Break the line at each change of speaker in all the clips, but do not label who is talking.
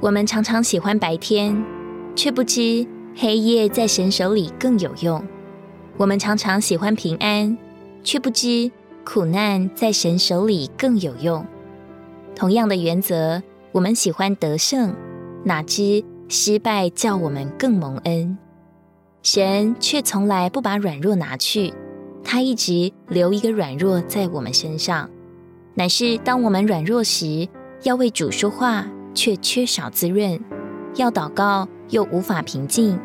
我们常常喜欢白天，却不知黑夜在神手里更有用；我们常常喜欢平安，却不知苦难在神手里更有用。同样的原则，我们喜欢得胜，哪知失败叫我们更蒙恩。神却从来不把软弱拿去，他一直留一个软弱在我们身上，乃是当我们软弱时，要为主说话。却缺少滋润，要祷告又无法平静，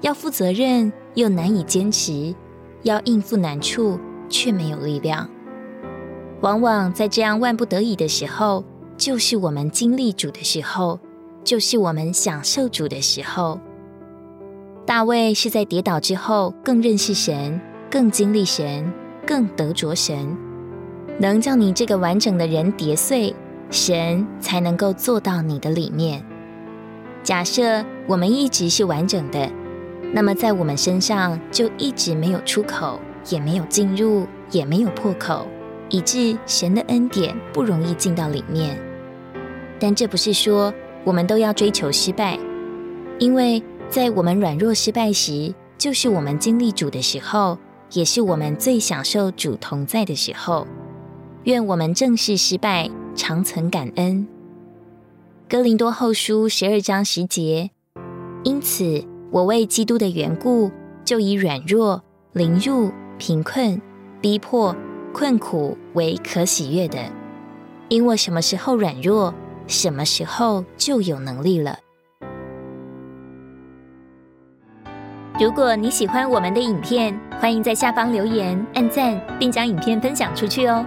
要负责任又难以坚持，要应付难处却没有力量。往往在这样万不得已的时候，就是我们经历主的时候，就是我们享受主的时候。大卫是在跌倒之后更认识神，更经历神，更得着神，能叫你这个完整的人跌碎。神才能够做到你的里面。假设我们一直是完整的，那么在我们身上就一直没有出口，也没有进入，也没有破口，以致神的恩典不容易进到里面。但这不是说我们都要追求失败，因为在我们软弱失败时，就是我们经历主的时候，也是我们最享受主同在的时候。愿我们正视失败。常存感恩。哥林多后书十二章十节，因此我为基督的缘故，就以软弱、凌辱、贫困、逼迫、困苦为可喜悦的，因我什么时候软弱，什么时候就有能力了。如果你喜欢我们的影片，欢迎在下方留言、按赞，并将影片分享出去哦。